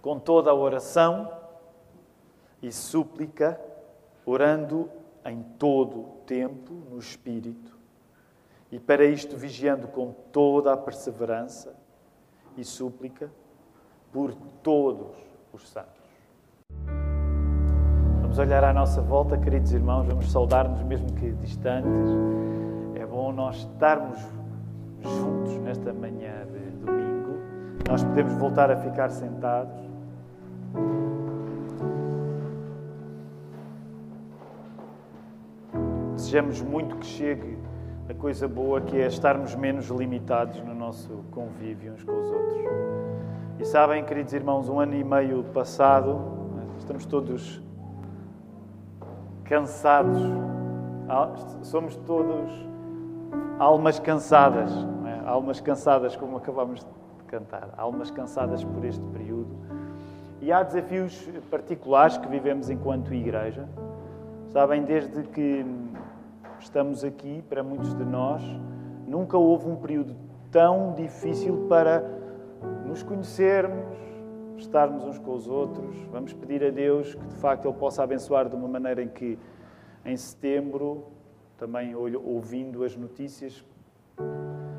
com toda a oração e súplica, orando em todo o tempo no Espírito, e para isto vigiando com toda a perseverança e súplica por todos os santos. Vamos olhar à nossa volta, queridos irmãos, vamos saudar-nos, mesmo que distantes. É bom nós estarmos juntos nesta manhã de domingo. Nós podemos voltar a ficar sentados. Desejamos muito que chegue a coisa boa que é estarmos menos limitados no nosso convívio uns com os outros. E sabem, queridos irmãos, um ano e meio passado, estamos todos cansados, somos todos almas cansadas, é? almas cansadas, como acabamos de cantar, almas cansadas por este período. E há desafios particulares que vivemos enquanto igreja. Sabem, desde que estamos aqui, para muitos de nós, nunca houve um período tão difícil para nos conhecermos, estarmos uns com os outros. Vamos pedir a Deus que de facto Ele possa abençoar de uma maneira em que em setembro, também ouvindo as notícias,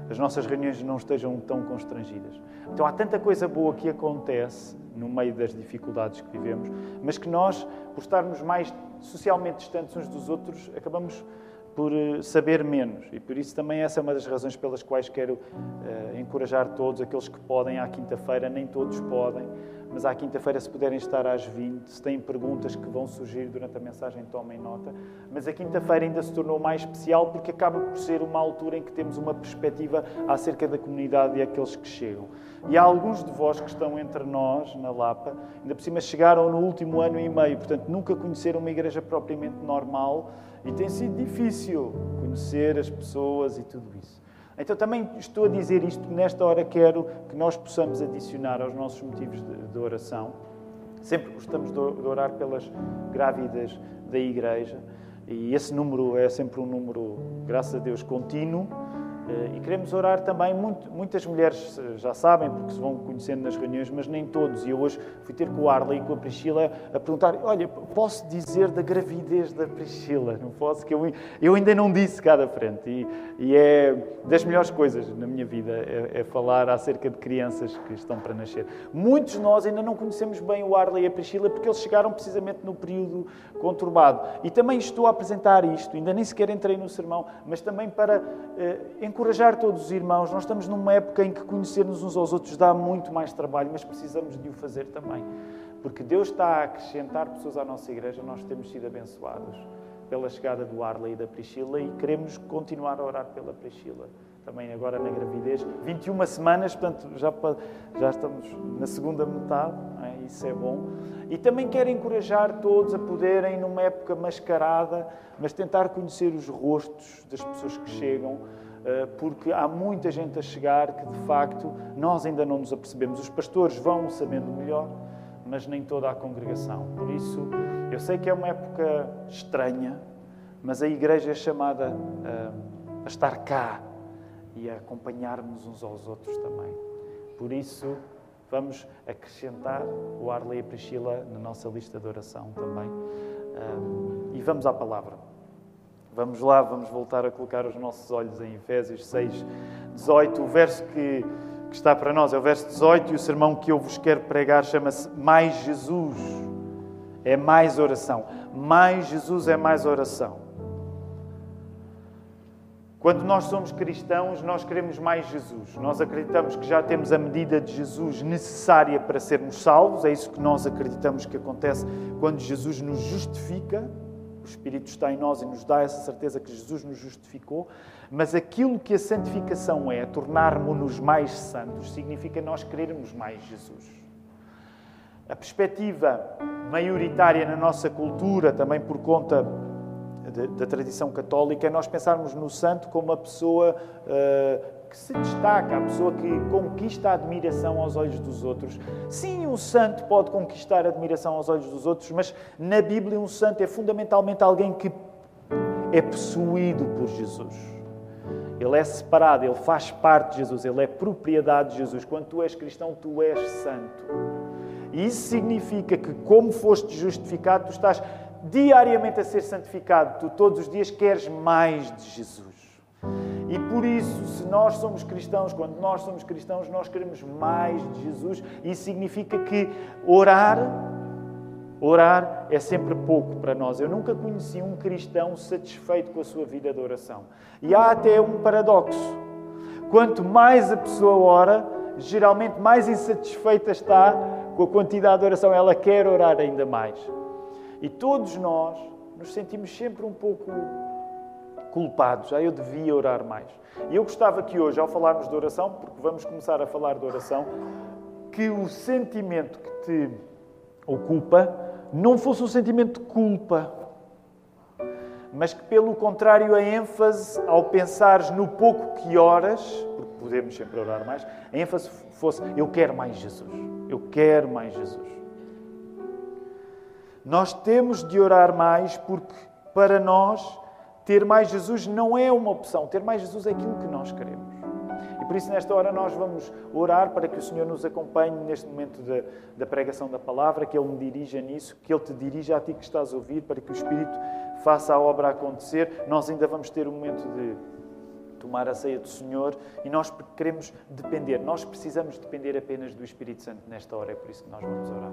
as nossas reuniões não estejam tão constrangidas. Então há tanta coisa boa que acontece no meio das dificuldades que vivemos, mas que nós, por estarmos mais socialmente distantes uns dos outros, acabamos por eh, saber menos. E por isso também essa é uma das razões pelas quais quero uh, encorajar todos, aqueles que podem à quinta-feira, nem todos podem, mas à quinta-feira, se puderem estar às 20, se têm perguntas que vão surgir durante a mensagem, tomem nota. Mas a quinta-feira ainda se tornou mais especial porque acaba por ser uma altura em que temos uma perspectiva acerca da comunidade e aqueles que chegam. E há alguns de vós que estão entre nós, na Lapa, ainda por cima chegaram no último ano e meio, portanto nunca conheceram uma igreja propriamente normal e tem sido difícil conhecer as pessoas e tudo isso. Então também estou a dizer isto, nesta hora quero que nós possamos adicionar aos nossos motivos de, de oração. Sempre gostamos de orar pelas grávidas da igreja e esse número é sempre um número, graças a Deus, contínuo e queremos orar também, muitas mulheres eh, já sabem, porque se vão conhecendo nas reuniões, mas nem todos. E eu hoje fui ter com o Arley e com a Priscila a perguntar: olha, posso dizer da gravidez da Priscila? Não posso, que eu, eu ainda não disse cá da frente. E, e é das melhores coisas na minha vida, é, é, falar acerca de crianças que estão para nascer. Muitos de nós ainda não conhecemos bem o Arley e a Priscila porque eles chegaram precisamente no período conturbado. E também estou a apresentar isto, ainda nem sequer entrei no sermão, mas também para eh, encorajar todos os irmãos. Nós estamos numa época em que conhecermos uns aos outros dá muito mais trabalho, mas precisamos de o fazer também. Porque Deus está a acrescentar pessoas à nossa igreja, nós temos sido abençoados pela chegada do Arley e da Priscila e queremos continuar a orar pela Priscila. Também agora na gravidez, 21 semanas, portanto já, já estamos na segunda metade, é? isso é bom. E também quero encorajar todos a poderem, numa época mascarada, mas tentar conhecer os rostos das pessoas que chegam, porque há muita gente a chegar que de facto nós ainda não nos apercebemos. Os pastores vão sabendo melhor, mas nem toda a congregação. Por isso, eu sei que é uma época estranha, mas a igreja é chamada a, a estar cá e a acompanhar-nos uns aos outros também. Por isso, vamos acrescentar o Arley e a Priscila na nossa lista de oração também. e vamos à palavra. Vamos lá, vamos voltar a colocar os nossos olhos em Efésios 6, 18. O verso que, que está para nós é o verso 18 e o sermão que eu vos quero pregar chama-se Mais Jesus. É mais oração. Mais Jesus é mais oração. Quando nós somos cristãos, nós queremos mais Jesus. Nós acreditamos que já temos a medida de Jesus necessária para sermos salvos. É isso que nós acreditamos que acontece quando Jesus nos justifica. O Espírito está em nós e nos dá essa certeza que Jesus nos justificou. Mas aquilo que a santificação é, tornarmos-nos mais santos, significa nós querermos mais Jesus. A perspectiva maioritária na nossa cultura, também por conta da tradição católica é nós pensarmos no santo como uma pessoa uh, que se destaca, a pessoa que conquista a admiração aos olhos dos outros. Sim, um santo pode conquistar a admiração aos olhos dos outros, mas na Bíblia um santo é fundamentalmente alguém que é possuído por Jesus. Ele é separado, ele faz parte de Jesus, ele é propriedade de Jesus. Quando tu és cristão, tu és santo. E isso significa que, como foste justificado, tu estás diariamente a ser santificado. Tu todos os dias queres mais de Jesus. E por isso, se nós somos cristãos, quando nós somos cristãos, nós queremos mais de Jesus. Isso significa que orar, orar é sempre pouco para nós. Eu nunca conheci um cristão satisfeito com a sua vida de oração. E há até um paradoxo. Quanto mais a pessoa ora, geralmente mais insatisfeita está com a quantidade de oração. Ela quer orar ainda mais. E todos nós nos sentimos sempre um pouco culpados. Ah, eu devia orar mais. E eu gostava que hoje, ao falarmos de oração, porque vamos começar a falar de oração, que o sentimento que te ocupa não fosse um sentimento de culpa, mas que, pelo contrário, a ênfase, ao pensares no pouco que oras, porque podemos sempre orar mais, a ênfase fosse: eu quero mais Jesus. Eu quero mais Jesus. Nós temos de orar mais porque, para nós, ter mais Jesus não é uma opção, ter mais Jesus é aquilo que nós queremos. E por isso, nesta hora, nós vamos orar para que o Senhor nos acompanhe neste momento da, da pregação da palavra, que Ele me dirija nisso, que Ele te dirija a ti que estás a ouvir, para que o Espírito faça a obra acontecer. Nós ainda vamos ter um momento de tomar a ceia do Senhor e nós queremos depender, nós precisamos depender apenas do Espírito Santo nesta hora, é por isso que nós vamos orar.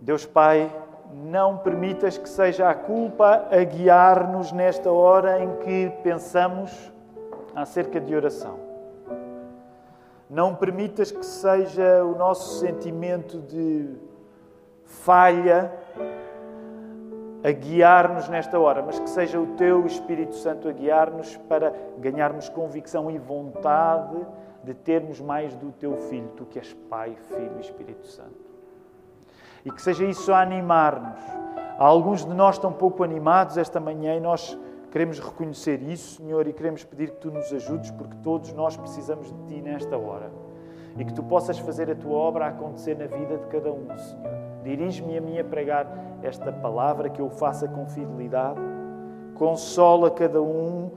Deus Pai, não permitas que seja a culpa a guiar-nos nesta hora em que pensamos acerca de oração. Não permitas que seja o nosso sentimento de falha a guiar-nos nesta hora, mas que seja o Teu Espírito Santo a guiar-nos para ganharmos convicção e vontade de termos mais do Teu Filho, Tu que és Pai, Filho e Espírito Santo e que seja isso a animar-nos. Alguns de nós estão pouco animados esta manhã e nós queremos reconhecer isso, Senhor, e queremos pedir que Tu nos ajudes, porque todos nós precisamos de Ti nesta hora. E que Tu possas fazer a Tua obra acontecer na vida de cada um, Senhor. Dirige-me a mim a pregar esta palavra, que eu faça com fidelidade. Consola cada um.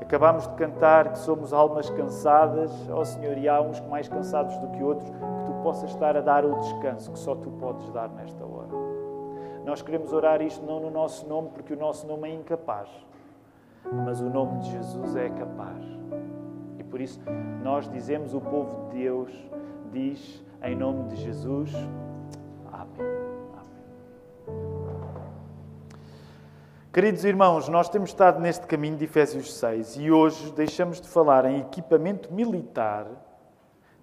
Acabamos de cantar que somos almas cansadas, ó oh, Senhor, e há uns mais cansados do que outros possas estar a dar o descanso que só tu podes dar nesta hora. Nós queremos orar isto não no nosso nome, porque o nosso nome é incapaz, mas o nome de Jesus é capaz. E por isso nós dizemos, o povo de Deus diz, em nome de Jesus, Amém. Queridos irmãos, nós temos estado neste caminho de Efésios 6 e hoje deixamos de falar em equipamento militar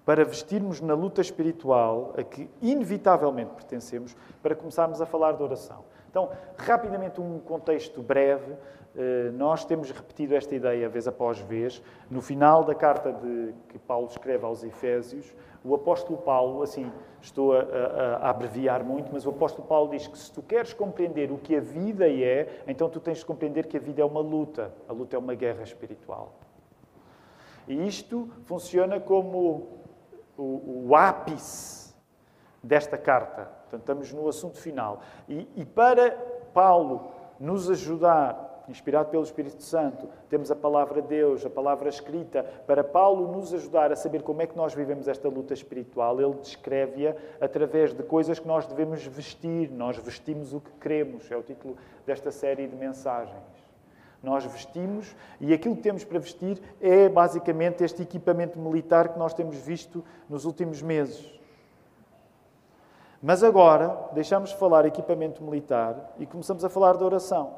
para vestirmos na luta espiritual a que inevitavelmente pertencemos, para começarmos a falar de oração. Então, rapidamente, um contexto breve. Eh, nós temos repetido esta ideia vez após vez. No final da carta de, que Paulo escreve aos Efésios, o apóstolo Paulo, assim, estou a, a, a, abreviar muito, mas o apóstolo Paulo diz que se tu queres compreender o que a vida é, então tu tens de compreender que a vida é uma luta. A luta é uma guerra espiritual. E isto funciona como o, o ápice desta carta. Portanto, estamos no assunto final. E, e para Paulo nos ajudar, inspirado pelo Espírito Santo, temos a palavra de Deus, a palavra escrita. Para Paulo nos ajudar a saber como é que nós vivemos esta luta espiritual, ele descreve-a através de coisas que nós devemos vestir. Nós vestimos o que queremos, é o título desta série de mensagens. Nós vestimos e aquilo que temos para vestir é basicamente este equipamento militar que nós temos visto nos últimos meses. Mas agora deixamos de falar equipamento militar e começamos a falar de oração.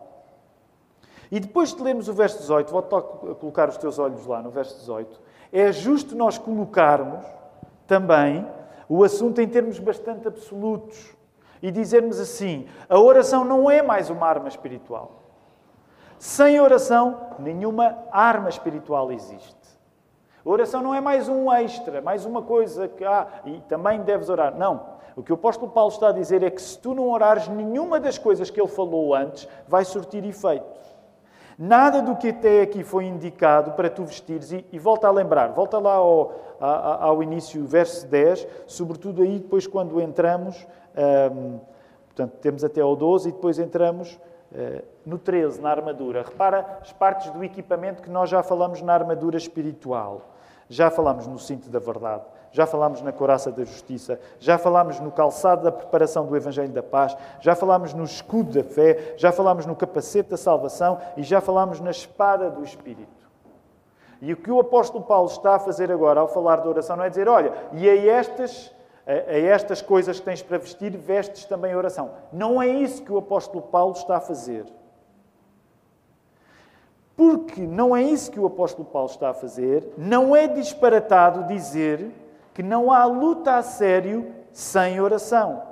E depois de lermos o verso 18, volto a colocar os teus olhos lá no verso 18, é justo nós colocarmos também o assunto em termos bastante absolutos e dizermos assim: a oração não é mais uma arma espiritual. Sem oração, nenhuma arma espiritual existe. A oração não é mais um extra, mais uma coisa que há, ah, e também deves orar. Não. O que o apóstolo Paulo está a dizer é que se tu não orares, nenhuma das coisas que ele falou antes vai surtir efeito. Nada do que até aqui foi indicado para tu vestires, e, e volta a lembrar, volta lá ao, ao início, verso 10, sobretudo aí depois quando entramos, hum, portanto temos até ao 12 e depois entramos no 13, na armadura. Repara as partes do equipamento que nós já falamos na armadura espiritual. Já falamos no cinto da verdade, já falámos na coraça da justiça, já falámos no calçado da preparação do Evangelho da paz, já falámos no escudo da fé, já falámos no capacete da salvação e já falámos na espada do Espírito. E o que o apóstolo Paulo está a fazer agora ao falar da oração não é dizer, olha, e a estas, a, a estas coisas que tens para vestir, vestes também a oração. Não é isso que o apóstolo Paulo está a fazer. Porque não é isso que o apóstolo Paulo está a fazer, não é disparatado dizer que não há luta a sério sem oração.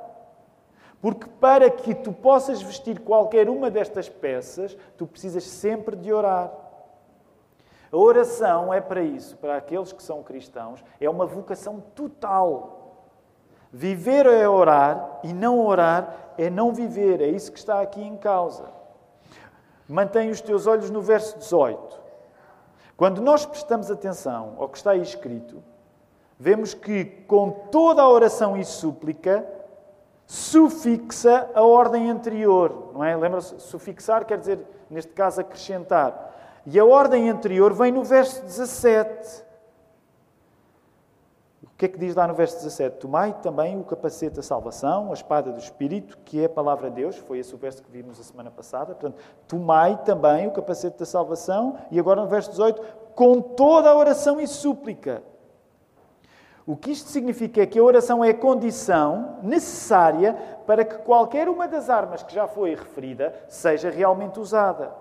Porque para que tu possas vestir qualquer uma destas peças, tu precisas sempre de orar. A oração é para isso, para aqueles que são cristãos, é uma vocação total. Viver é orar e não orar é não viver, é isso que está aqui em causa. Mantém os teus olhos no verso 18. Quando nós prestamos atenção ao que está aí escrito, vemos que com toda a oração e súplica sufixa a ordem anterior, não é? Lembra-se, sufixar quer dizer, neste caso, acrescentar. E a ordem anterior vem no verso 17. O que é que diz lá no verso 17? Tomai também o capacete da salvação, a espada do Espírito, que é a palavra de Deus. Foi esse o verso que vimos a semana passada. Portanto, tomai também o capacete da salvação. E agora no verso 18, com toda a oração e súplica. O que isto significa é que a oração é a condição necessária para que qualquer uma das armas que já foi referida seja realmente usada.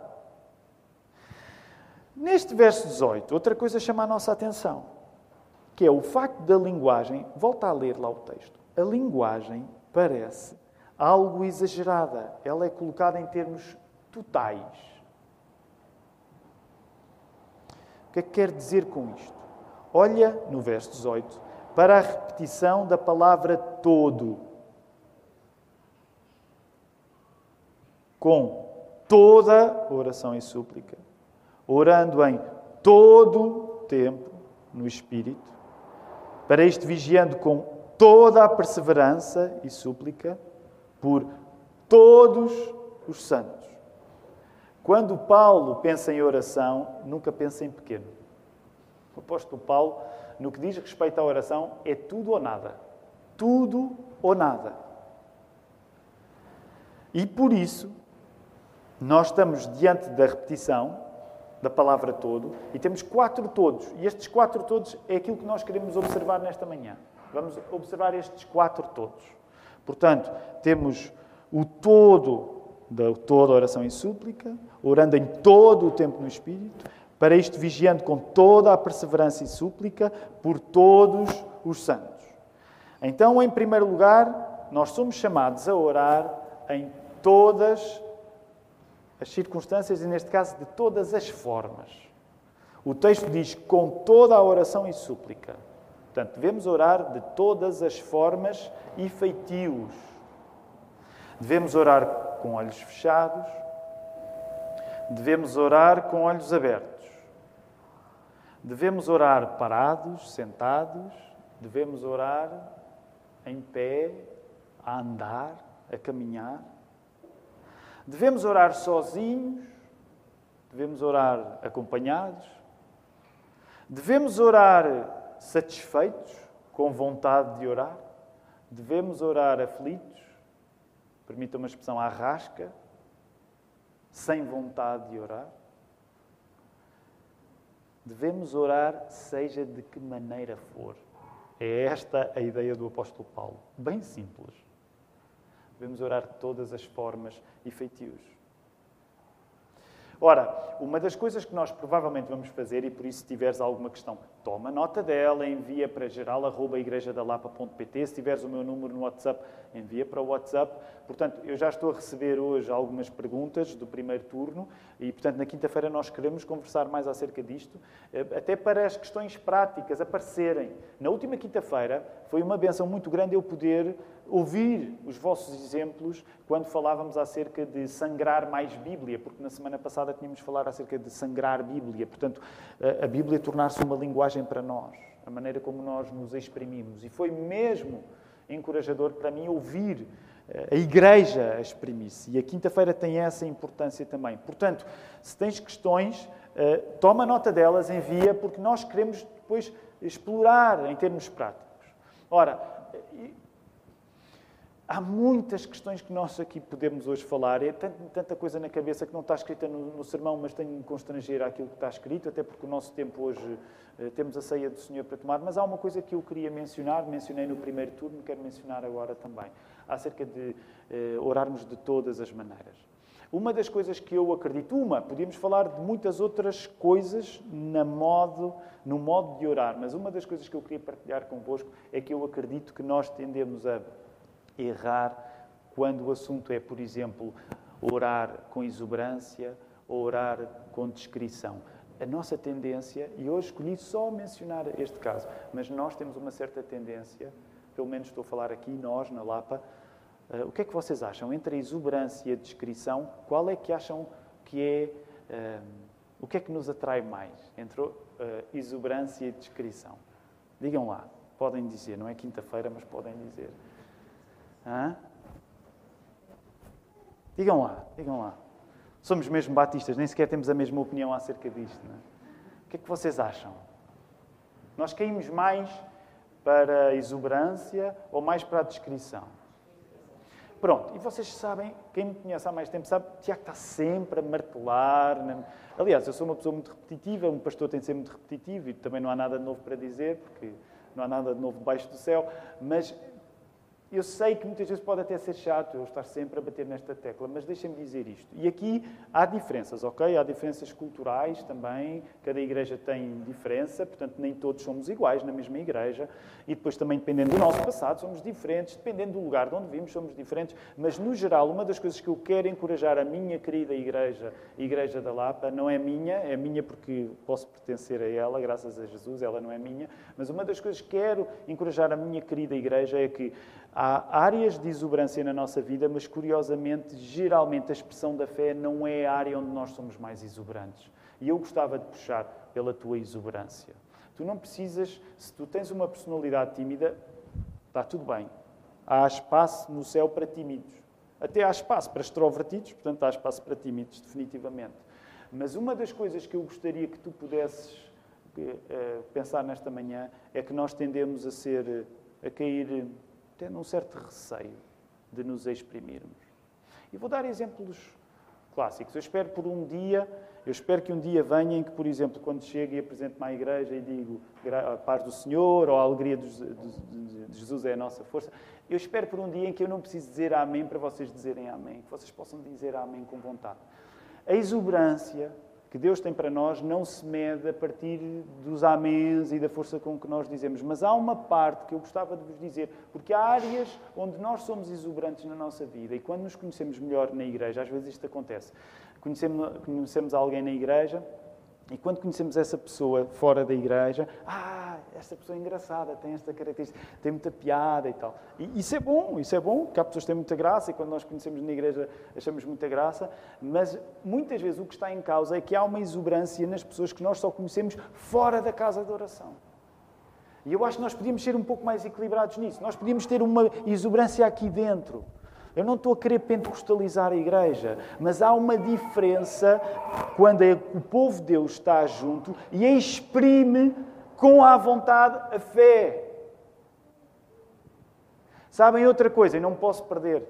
Neste verso 18, outra coisa chama a nossa atenção que é o facto da linguagem, volta a ler lá o texto, a linguagem parece algo exagerada. Ela é colocada em termos totais. O que é que quer dizer com isto? Olha no verso 18 para a repetição da palavra todo. Com toda oração e súplica, orando em todo tempo no Espírito, para isto, vigiando com toda a perseverança e súplica por todos os santos. Quando Paulo pensa em oração, nunca pensa em pequeno. O apóstolo Paulo, no que diz respeito à oração, é tudo ou nada. Tudo ou nada. E por isso, nós estamos diante da repetição da palavra todo, e temos quatro todos. E estes quatro todos é aquilo que nós queremos observar nesta manhã. Vamos observar estes quatro todos. Portanto, temos o todo da toda oração e súplica, orando em todo o tempo no Espírito, para isto vigiando com toda a perseverança e súplica por todos os santos. Então, em primeiro lugar, nós somos chamados a orar em todas as circunstâncias e, neste caso, de todas as formas. O texto diz com toda a oração e súplica. Portanto, devemos orar de todas as formas e feitios. Devemos orar com olhos fechados. Devemos orar com olhos abertos. Devemos orar parados, sentados. Devemos orar em pé, a andar, a caminhar. Devemos orar sozinhos, devemos orar acompanhados, devemos orar satisfeitos, com vontade de orar, devemos orar aflitos, permita uma expressão à rasca, sem vontade de orar. Devemos orar, seja de que maneira for. É esta a ideia do apóstolo Paulo. Bem simples. Devemos orar de todas as formas e feitios. Ora, uma das coisas que nós provavelmente vamos fazer, e por isso, se tiveres alguma questão, toma nota dela, envia para geral.igrejadalapa.pt. Se tiveres o meu número no WhatsApp, envia para o WhatsApp. Portanto, eu já estou a receber hoje algumas perguntas do primeiro turno e, portanto, na quinta-feira nós queremos conversar mais acerca disto, eh, até para as questões práticas aparecerem. Na última quinta-feira foi uma benção muito grande eu poder ouvir os vossos exemplos quando falávamos acerca de sangrar mais Bíblia, porque na semana passada tínhamos falado acerca de sangrar Bíblia. Portanto, a Bíblia tornar-se uma linguagem para nós, a maneira como nós nos exprimimos. E foi mesmo encorajador para mim ouvir eh, a Igreja a exprimir-se. E a quinta-feira tem essa importância também. Portanto, se tens questões, eh, toma nota delas, envia, porque nós queremos depois explorar em termos práticos. Ora, há muitas questões que nós aqui podemos hoje falar. É tanta coisa na cabeça que não está escrita no, no sermão, mas tenho de constranger àquilo que está escrito, até porque o nosso tempo hoje eh, temos a ceia do Senhor para tomar. Mas há uma coisa que eu queria mencionar, mencionei no primeiro turno, quero mencionar agora também, acerca de eh, orarmos de todas as maneiras. Uma das coisas que eu acredito, uma, podíamos falar de muitas outras coisas na modo, no modo de orar, mas uma das coisas que eu queria partilhar convosco é que eu acredito que nós tendemos a errar quando o assunto é, por exemplo, orar com exuberância ou orar com descrição. A nossa tendência, e hoje escolhi só mencionar este caso, mas nós temos uma certa tendência, pelo menos estou a falar aqui, nós, na Lapa, Uh, o que é que vocês acham? Entre a exuberância e a descrição, qual é que acham que é. Uh, o que é que nos atrai mais entre uh, exuberância e descrição? Digam lá, podem dizer, não é quinta-feira, mas podem dizer. Hã? Digam lá, digam lá. Somos mesmo batistas, nem sequer temos a mesma opinião acerca disto. Não é? O que é que vocês acham? Nós caímos mais para a exuberância ou mais para a descrição? Pronto, e vocês sabem, quem me conhece há mais tempo sabe, Tiago está sempre a martelar. Aliás, eu sou uma pessoa muito repetitiva, um pastor tem de ser muito repetitivo e também não há nada de novo para dizer, porque não há nada de novo debaixo do céu, mas eu sei que muitas vezes pode até ser chato eu estar sempre a bater nesta tecla, mas deixem-me dizer isto. E aqui há diferenças, ok? Há diferenças culturais também, cada igreja tem diferença, portanto, nem todos somos iguais na mesma igreja. E depois, também, dependendo do nosso passado, somos diferentes, dependendo do lugar de onde vimos, somos diferentes. Mas, no geral, uma das coisas que eu quero encorajar a minha querida igreja, a Igreja da Lapa, não é minha, é minha porque posso pertencer a ela, graças a Jesus, ela não é minha, mas uma das coisas que quero encorajar a minha querida igreja é que Há áreas de exuberância na nossa vida, mas curiosamente, geralmente a expressão da fé não é a área onde nós somos mais exuberantes. E eu gostava de puxar pela tua exuberância. Tu não precisas, se tu tens uma personalidade tímida, está tudo bem. Há espaço no céu para tímidos. Até há espaço para extrovertidos, portanto há espaço para tímidos, definitivamente. Mas uma das coisas que eu gostaria que tu pudesses uh, pensar nesta manhã é que nós tendemos a ser, a cair tendo um certo receio de nos exprimirmos. E vou dar exemplos clássicos. Eu espero por um dia, eu espero que um dia venha em que, por exemplo, quando chego e apresento-me à igreja e digo a paz do Senhor ou a alegria de Jesus é a nossa força, eu espero por um dia em que eu não preciso dizer amém para vocês dizerem amém, que vocês possam dizer amém com vontade. A exuberância que Deus tem para nós não se mede a partir dos améns e da força com que nós dizemos. Mas há uma parte que eu gostava de vos dizer, porque há áreas onde nós somos exuberantes na nossa vida e quando nos conhecemos melhor na igreja, às vezes isto acontece. Conhecemos, conhecemos alguém na igreja e quando conhecemos essa pessoa fora da igreja, ah, esta pessoa é engraçada, tem esta característica, tem muita piada e tal. E isso é bom, isso é bom, porque há pessoas que têm muita graça e quando nós conhecemos na igreja achamos muita graça, mas muitas vezes o que está em causa é que há uma exuberância nas pessoas que nós só conhecemos fora da casa de oração. E eu acho que nós podíamos ser um pouco mais equilibrados nisso. Nós podíamos ter uma exuberância aqui dentro. Eu não estou a querer pentecostalizar a igreja, mas há uma diferença quando é o povo de Deus está junto e exprime com a vontade a fé. Sabem outra coisa, e não posso perder.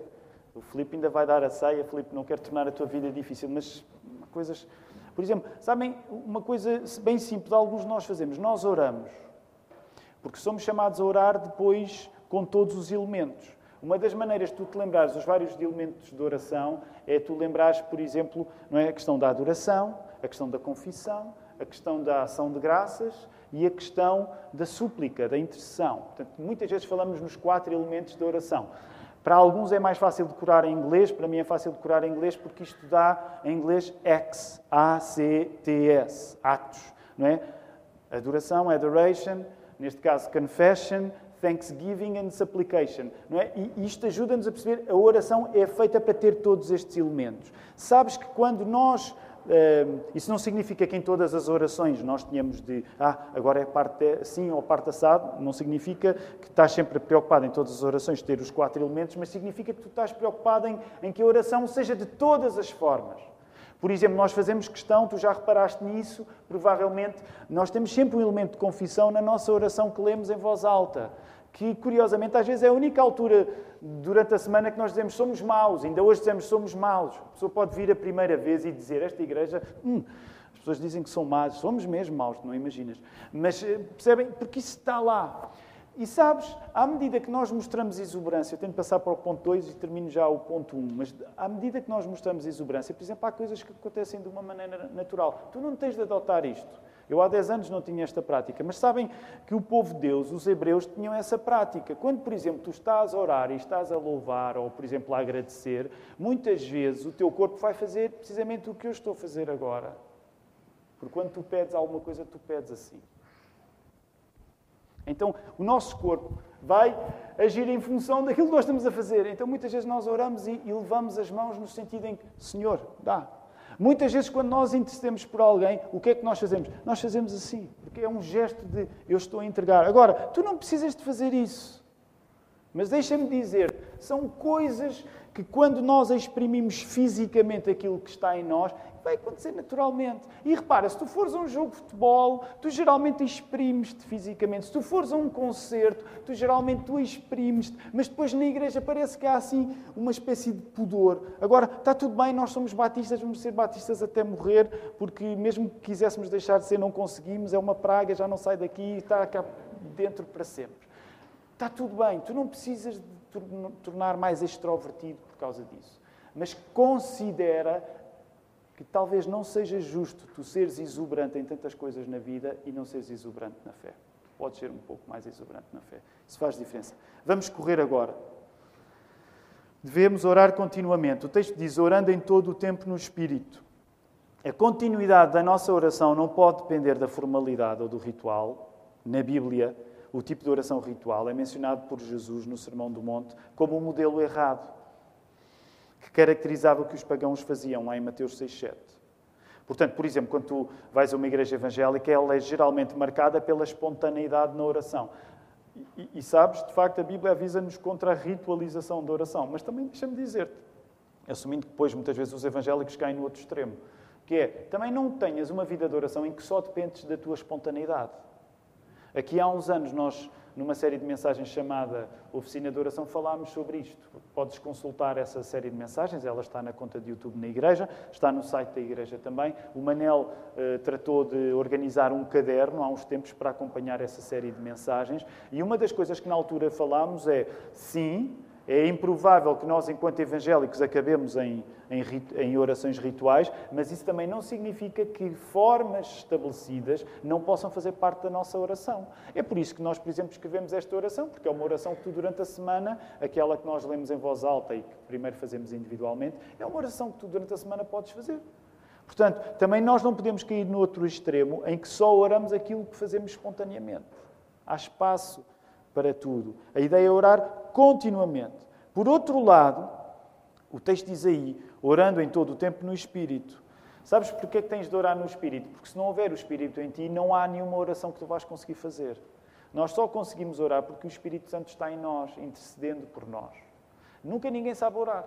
O Filipe ainda vai dar a ceia, Filipe, não quero tornar a tua vida difícil, mas coisas. Por exemplo, sabem uma coisa bem simples, alguns de nós fazemos, nós oramos, porque somos chamados a orar depois com todos os elementos. Uma das maneiras de tu te lembrares dos vários elementos de oração é tu lembrares, por exemplo, não é, a questão da adoração, a questão da confissão, a questão da ação de graças e a questão da súplica, da intercessão. Portanto, muitas vezes falamos nos quatro elementos da oração. Para alguns é mais fácil decorar em inglês, para mim é fácil decorar em inglês porque isto dá em inglês X, A-C-T-S, atos, não é? Adoração, adoration, neste caso confession, thanksgiving and supplication. Não é? E isto ajuda-nos a perceber a oração é feita para ter todos estes elementos. Sabes que quando nós. Uh, isso não significa que em todas as orações nós tenhamos de, ah, agora é parte assim ou parte assado. Não significa que estás sempre preocupado em todas as orações ter os quatro elementos, mas significa que tu estás preocupado em, em que a oração seja de todas as formas. Por exemplo, nós fazemos questão, tu já reparaste nisso, provavelmente, nós temos sempre um elemento de confissão na nossa oração que lemos em voz alta que curiosamente às vezes é a única altura durante a semana que nós dizemos somos maus, ainda hoje dizemos somos maus. A pessoa pode vir a primeira vez e dizer esta igreja, hum, as pessoas dizem que são más, somos mesmo maus, não imaginas. Mas eh, percebem? Porque isso está lá. E sabes, à medida que nós mostramos exuberância, eu tenho de passar para o ponto 2 e termino já o ponto 1, um, mas à medida que nós mostramos exuberância, por exemplo, há coisas que acontecem de uma maneira natural. Tu não tens de adotar isto. Eu há 10 anos não tinha esta prática, mas sabem que o povo de Deus, os hebreus, tinham essa prática. Quando, por exemplo, tu estás a orar e estás a louvar ou, por exemplo, a agradecer, muitas vezes o teu corpo vai fazer precisamente o que eu estou a fazer agora. Porque quando tu pedes alguma coisa, tu pedes assim. Então, o nosso corpo vai agir em função daquilo que nós estamos a fazer. Então, muitas vezes nós oramos e, e levamos as mãos no sentido em que, Senhor, dá. Muitas vezes, quando nós intercedemos por alguém, o que é que nós fazemos? Nós fazemos assim, porque é um gesto de eu estou a entregar. Agora, tu não precisas de fazer isso. Mas deixa-me dizer, são coisas que quando nós exprimimos fisicamente aquilo que está em nós, vai acontecer naturalmente. E repara, se tu fores a um jogo de futebol, tu geralmente exprimes-te fisicamente. Se tu fores a um concerto, tu geralmente tu exprimes-te. Mas depois na igreja parece que há assim uma espécie de pudor. Agora, está tudo bem, nós somos batistas, vamos ser batistas até morrer, porque mesmo que quiséssemos deixar de ser, não conseguimos, é uma praga, já não sai daqui, está cá dentro para sempre. Está tudo bem, tu não precisas de tornar mais extrovertido por causa disso. Mas considera que talvez não seja justo tu seres exuberante em tantas coisas na vida e não seres exuberante na fé. Pode ser um pouco mais exuberante na fé. Isso faz diferença. Vamos correr agora. Devemos orar continuamente. O texto diz: orando em todo o tempo no Espírito. A continuidade da nossa oração não pode depender da formalidade ou do ritual. Na Bíblia, o tipo de oração ritual é mencionado por Jesus no Sermão do Monte como um modelo errado que caracterizava o que os pagãos faziam lá em Mateus 6,7. Portanto, por exemplo, quando tu vais a uma igreja evangélica, ela é geralmente marcada pela espontaneidade na oração. E, e sabes, de facto, a Bíblia avisa-nos contra a ritualização da oração. Mas também deixa-me dizer-te, assumindo que depois muitas vezes os evangélicos caem no outro extremo, que é, também não tenhas uma vida de oração em que só dependes da tua espontaneidade. Aqui há uns anos nós numa série de mensagens chamada Oficina de Oração, falámos sobre isto. Podes consultar essa série de mensagens, ela está na conta de YouTube na Igreja, está no site da Igreja também. O Manel eh, tratou de organizar um caderno há uns tempos para acompanhar essa série de mensagens. E uma das coisas que na altura falámos é: sim, é improvável que nós, enquanto evangélicos, acabemos em, em, em, orações rituais, mas isso também não significa que formas estabelecidas não possam fazer parte da nossa oração. É por isso que nós, por exemplo, escrevemos esta oração, porque é uma oração que tu, durante a semana, aquela que nós lemos em voz alta e que primeiro fazemos individualmente, é uma oração que tu, durante a semana, podes fazer. Portanto, também nós não podemos cair no outro extremo em que só oramos aquilo que fazemos espontaneamente. Há espaço para tudo. A ideia é orar continuamente. Por outro lado, o texto diz aí, orando em todo o tempo no Espírito. Sabes porquê que tens de orar no Espírito? Porque se não houver o Espírito em ti, não há nenhuma oração que tu vais conseguir fazer. Nós só conseguimos orar porque o Espírito Santo está em nós, intercedendo por nós. Nunca ninguém sabe orar.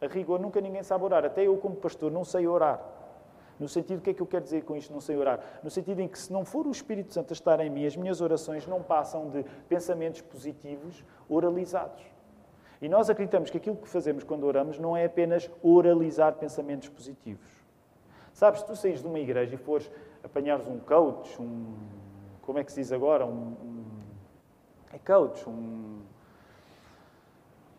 A rigor, nunca ninguém sabe orar. Até eu, como pastor, não sei orar. No sentido, o que é que eu quero dizer com isto, não sei orar? No sentido em que, se não for o Espírito Santo a estar em mim, as minhas orações não passam de pensamentos positivos oralizados. E nós acreditamos que aquilo que fazemos quando oramos não é apenas oralizar pensamentos positivos. Sabes, se tu saís de uma igreja e fores apanhares um coach, um. Como é que se diz agora? Um. um é coach, um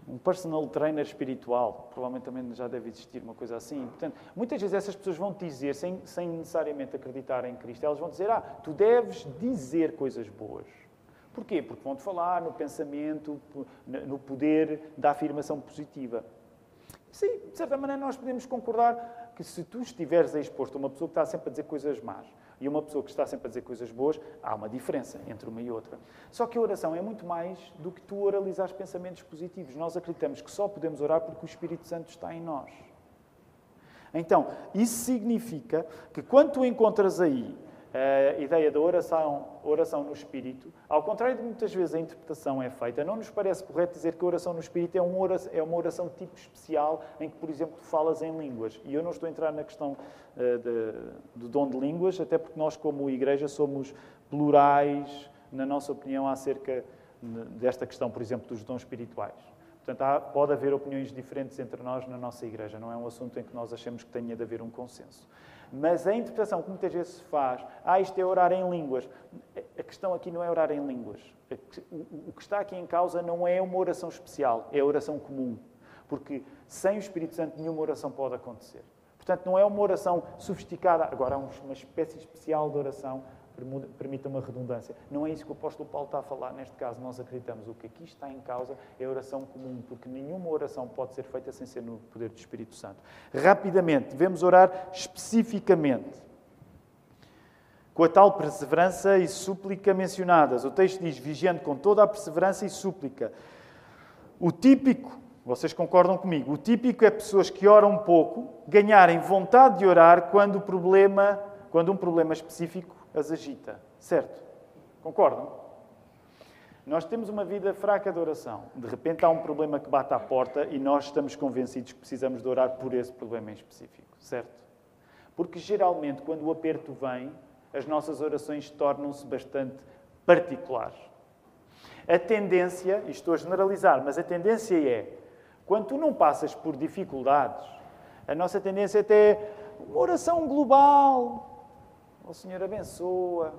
um personal trainer espiritual. Provavelmente também já deve existir uma coisa assim. Portanto, muitas vezes essas pessoas vão te dizer, sem, sem necessariamente acreditar em Cristo, elas vão dizer: Ah, tu deves dizer coisas boas. Porquê? Porque vão-te falar no pensamento, no poder da afirmação positiva. Sim, de certa maneira nós podemos concordar que se tu estiveres exposto a uma pessoa que está sempre a dizer coisas más, e uma pessoa que está sempre a dizer coisas boas, há uma diferença entre uma e outra. Só que a oração é muito mais do que tu oralizar pensamentos positivos. Nós acreditamos que só podemos orar porque o Espírito Santo está em nós. Então, isso significa que quando tu encontras aí a ideia da oração, oração no Espírito, ao contrário de muitas vezes a interpretação é feita, não nos parece correto dizer que a oração no Espírito é oração, é uma oração tipo especial em que, por exemplo, falas em línguas. E eu não estou a entrar na questão uh, de, do dom de línguas, até porque nós, como igreja, somos plurais, na nossa opinião, acerca desta questão, por exemplo, dos dons espirituais. Portanto, há, pode haver opiniões diferentes entre nós na nossa igreja, não é um assunto em que nós achamos que tenha de haver um consenso. Mas a interpretação que muitas vezes se faz, ah, isto é orar em línguas. A questão aqui não é orar em línguas. O que está aqui em causa não é uma oração especial, é a oração comum. Porque sem o Espírito Santo nenhuma oração pode acontecer. Portanto, não é uma oração sofisticada. Agora, há uma espécie especial de oração permita uma redundância. Não é isso que o apóstolo Paulo está a falar neste caso. Nós acreditamos o que aqui está em causa é a oração comum, porque nenhuma oração pode ser feita sem ser no poder do Espírito Santo. Rapidamente, devemos orar especificamente. Com a tal perseverança e súplica mencionadas. O texto diz: vigiando com toda a perseverança e súplica. O típico, vocês concordam comigo, o típico é pessoas que oram pouco ganharem vontade de orar quando problema, quando um problema específico as agita. Certo? Concordam? Nós temos uma vida fraca de oração. De repente há um problema que bate à porta e nós estamos convencidos que precisamos de orar por esse problema em específico. Certo? Porque geralmente, quando o aperto vem, as nossas orações tornam-se bastante particulares. A tendência, e estou a generalizar, mas a tendência é, quando tu não passas por dificuldades, a nossa tendência é ter uma oração global, o Senhor abençoa.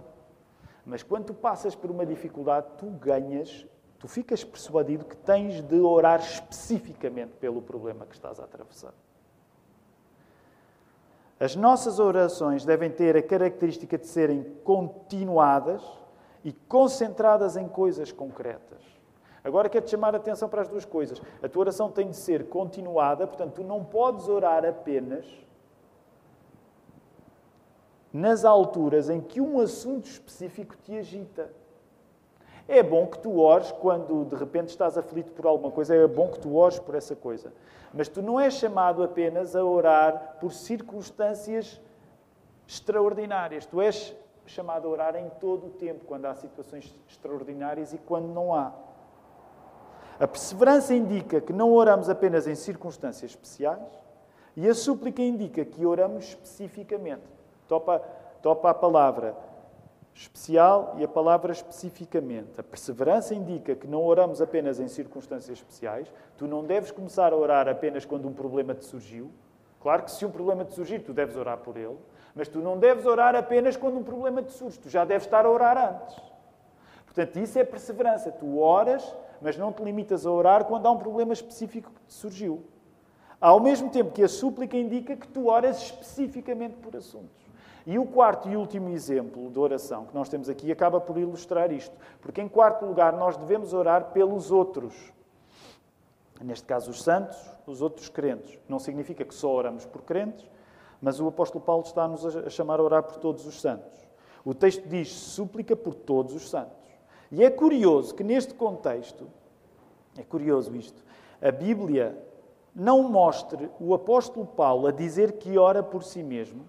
Mas quando tu passas por uma dificuldade, tu ganhas, tu ficas persuadido que tens de orar especificamente pelo problema que estás a atravessar. As nossas orações devem ter a característica de serem continuadas e concentradas em coisas concretas. Agora quero-te chamar a atenção para as duas coisas. A tua oração tem de ser continuada, portanto, tu não podes orar apenas nas alturas em que um assunto específico te agita. É bom que tu ores quando de repente estás aflito por alguma coisa, é bom que tu ores por essa coisa. Mas tu não és chamado apenas a orar por circunstâncias extraordinárias. Tu és chamado a orar em todo o tempo, quando há situações extraordinárias e quando não há. A perseverança indica que não oramos apenas em circunstâncias especiais e a súplica indica que oramos especificamente. Topa, topa a palavra especial e a palavra especificamente. A perseverança indica que não oramos apenas em circunstâncias especiais. Tu não deves começar a orar apenas quando um problema te surgiu. Claro que se um problema te surgir, tu deves orar por ele. Mas tu não deves orar apenas quando um problema te surge. Tu já deves estar a orar antes. Portanto, isso é perseverança. Tu oras, mas não te limitas a orar quando há um problema específico que te surgiu. Ao mesmo tempo que a súplica indica que tu oras especificamente por assuntos. E o quarto e último exemplo de oração que nós temos aqui acaba por ilustrar isto. Porque, em quarto lugar, nós devemos orar pelos outros. Neste caso, os santos, os outros crentes. Não significa que só oramos por crentes, mas o apóstolo Paulo está-nos a chamar a orar por todos os santos. O texto diz súplica por todos os santos. E é curioso que neste contexto, é curioso isto, a Bíblia não mostre o apóstolo Paulo a dizer que ora por si mesmo,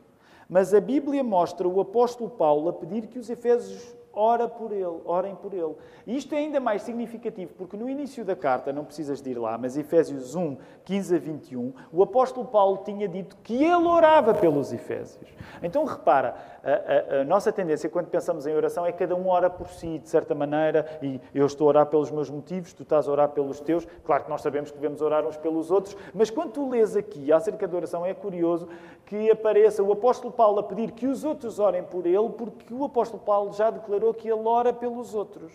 mas a Bíblia mostra o apóstolo Paulo a pedir que os Efésios ora por ele, orem por ele. E isto é ainda mais significativo, porque no início da carta, não precisas de ir lá, mas Efésios 1, 15 a 21, o apóstolo Paulo tinha dito que ele orava pelos Efésios. Então repara, a, a, a, nossa tendência quando pensamos em oração é cada um ora por si, de certa maneira, e eu estou a orar pelos meus motivos, tu estás a orar pelos teus. Claro que nós sabemos que devemos orar uns pelos outros, mas quando tu lês aqui acerca da oração, é curioso que apareça o apóstolo Paulo a pedir que os outros orem por ele, porque o apóstolo Paulo já declarou que ele ora pelos outros.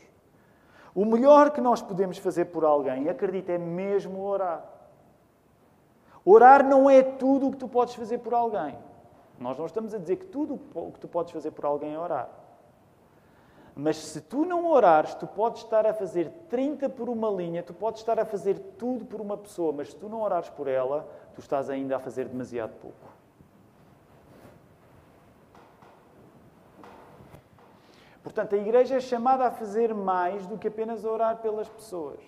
O melhor que nós podemos fazer por alguém, acredita, é mesmo orar. Orar não é tudo o que tu podes fazer por alguém. Nós não estamos a dizer que tudo o que tu podes fazer por alguém é orar. Mas se tu não orares, tu podes estar a fazer 30 por uma linha, tu podes estar a fazer tudo por uma pessoa, mas se tu não orares por ela, tu estás ainda a fazer demasiado pouco. Portanto, a igreja é chamada a fazer mais do que apenas orar pelas pessoas.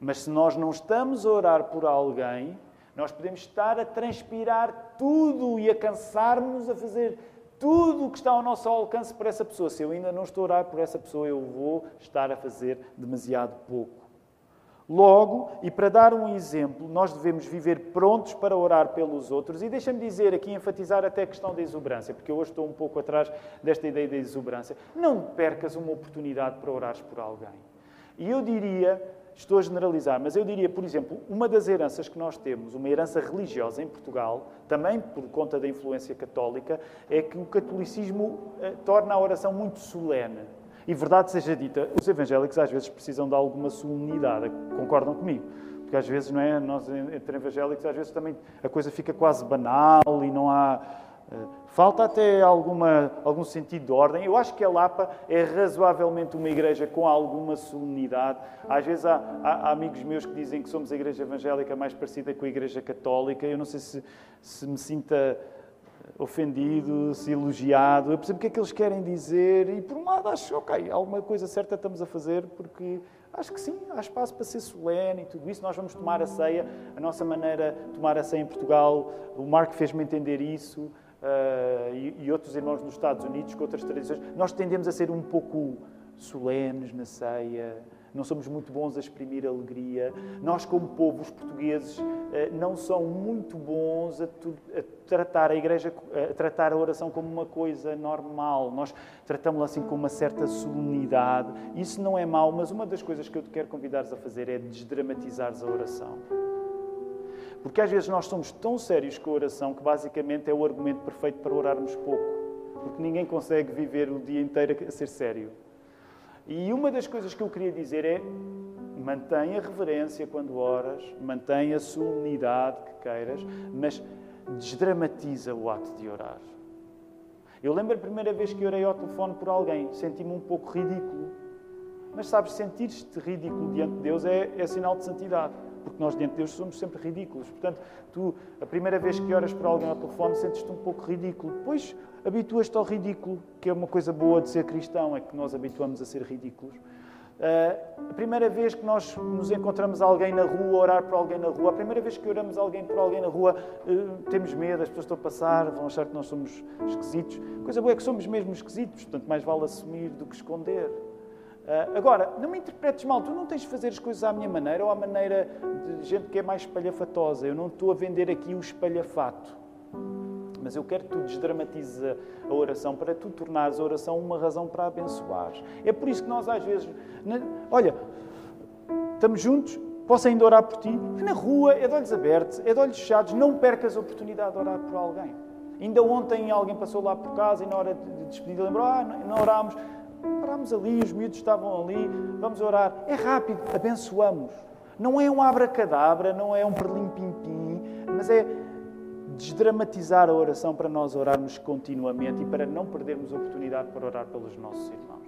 Mas se nós não estamos a orar por alguém, nós podemos estar a transpirar tudo e a cansar-nos a fazer tudo o que está ao nosso alcance por essa pessoa. Se eu ainda não estou a orar por essa pessoa, eu vou estar a fazer demasiado pouco. Logo, e para dar um exemplo, nós devemos viver prontos para orar pelos outros. E deixa-me dizer aqui, enfatizar até a questão da exuberância, porque eu hoje estou um pouco atrás desta ideia da exuberância. Não percas uma oportunidade para orares por alguém. E eu diria, estou a generalizar, mas eu diria, por exemplo, uma das heranças que nós temos, uma herança religiosa em Portugal, também por conta da influência católica, é que o catolicismo eh, torna a oração muito solene. E verdade seja dita, os evangélicos às vezes precisam de alguma solenidade, concordam comigo? Porque às vezes, não é? Nós, entre evangélicos, às vezes também a coisa fica quase banal e não há. Eh, falta até alguma, algum sentido de ordem. Eu acho que a Lapa é razoavelmente uma igreja com alguma solenidade. Às vezes há, há, amigos meus que dizem que somos a igreja evangélica mais parecida com a igreja católica. Eu não sei se, se me sinta ofendido, se elogiado. Eu percebo o que é que eles querem dizer e, por um lado, acho, ok, alguma coisa certa estamos a fazer porque acho que sim, há espaço para ser solene e tudo isso. Nós vamos tomar a ceia, a nossa maneira de tomar a ceia em Portugal, o Marco fez-me entender isso. Uh, e, e, outros irmãos nos Estados Unidos com outras tradições, nós tendemos a ser um pouco solenes na ceia, não somos muito bons a exprimir alegria. Nós, como povo, os portugueses, eh, não são muito bons a, tratar a igreja, a tratar a oração como uma coisa normal. Nós tratamos-la assim com uma certa solenidade. Isso não é mau, mas uma das coisas que eu te quero convidar-vos a fazer é desdramatizar a oração. Porque às vezes nós somos tão sérios com a oração que basicamente é o argumento perfeito para orarmos pouco. Porque ninguém consegue viver o dia inteiro a ser sério. E uma das coisas que eu queria dizer é: mantenha a reverência quando oras, mantenha a solenidade que queiras, mas desdramatiza o ato de orar. Eu lembro a primeira vez que orei ao telefone por alguém, senti-me um pouco ridículo. Mas sabes, sentir-te ridículo diante de Deus é, é sinal de santidade porque nós diante de Deus somos sempre ridículos. Portanto, tu, a primeira vez que oras por alguém ao telefone, sentes-te um pouco ridículo. Depois habituas-te ao ridículo, que é uma coisa boa de ser cristão, é que nós habituamos a ser ridículos. Uh, a primeira vez que nós nos encontramos alguém na rua, orar por alguém na rua, a primeira vez que oramos alguém por alguém na rua, uh, temos medo, as pessoas estão a passar, vão achar que nós somos esquisitos. A coisa boa é que somos mesmo esquisitos, portanto, mais vale assumir do que esconder. Uh, agora, não me interpretes mal, tu não tens de fazer as coisas à minha maneira ou à maneira de gente que é mais espalhafatosa. Eu não estou a vender aqui o espalhafato. Mas eu quero que tu desdramatizes a oração para tu tornares a oração uma razão para abençoar. É por isso que nós às vezes. Olha, estamos juntos, posso ainda orar por ti? Na rua, é de olhos abertos, é de olhos fechados, não percas a oportunidade de orar por alguém. Ainda ontem alguém passou lá por casa e na hora de despedir lembrou: ah, não orámos. Parámos ali, os miúdos estavam ali, vamos orar. É rápido, abençoamos. Não é um abracadabra, não é um perlim-pim-pim, mas é desdramatizar a oração para nós orarmos continuamente e para não perdermos a oportunidade para orar pelos nossos irmãos.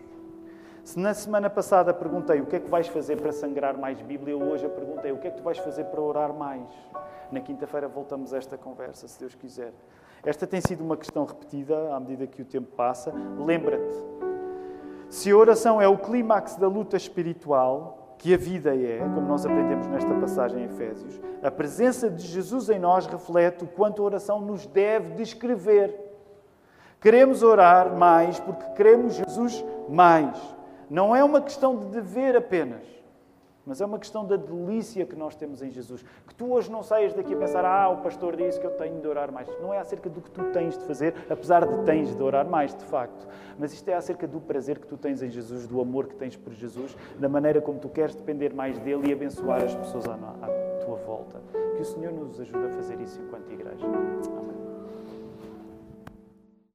Se na semana passada perguntei o que é que vais fazer para sangrar mais Bíblia, hoje a perguntei o que é que tu vais fazer para orar mais. Na quinta-feira voltamos a esta conversa, se Deus quiser. Esta tem sido uma questão repetida à medida que o tempo passa. Lembra-te, se a oração é o clímax da luta espiritual, que a vida é, como nós aprendemos nesta passagem em Efésios, a presença de Jesus em nós reflete o quanto a oração nos deve descrever. Queremos orar mais porque queremos Jesus mais. Não é uma questão de dever apenas. Mas é uma questão da delícia que nós temos em Jesus. Que tu hoje não saias daqui a pensar, ah, o pastor disse que eu tenho de orar mais. Não é acerca do que tu tens de fazer, apesar de tens de orar mais, de facto. Mas isto é acerca do prazer que tu tens em Jesus, do amor que tens por Jesus, da maneira como tu queres depender mais dele e abençoar as pessoas à, tua volta. Que o Senhor nos ajude a fazer isso enquanto igreja. Amém.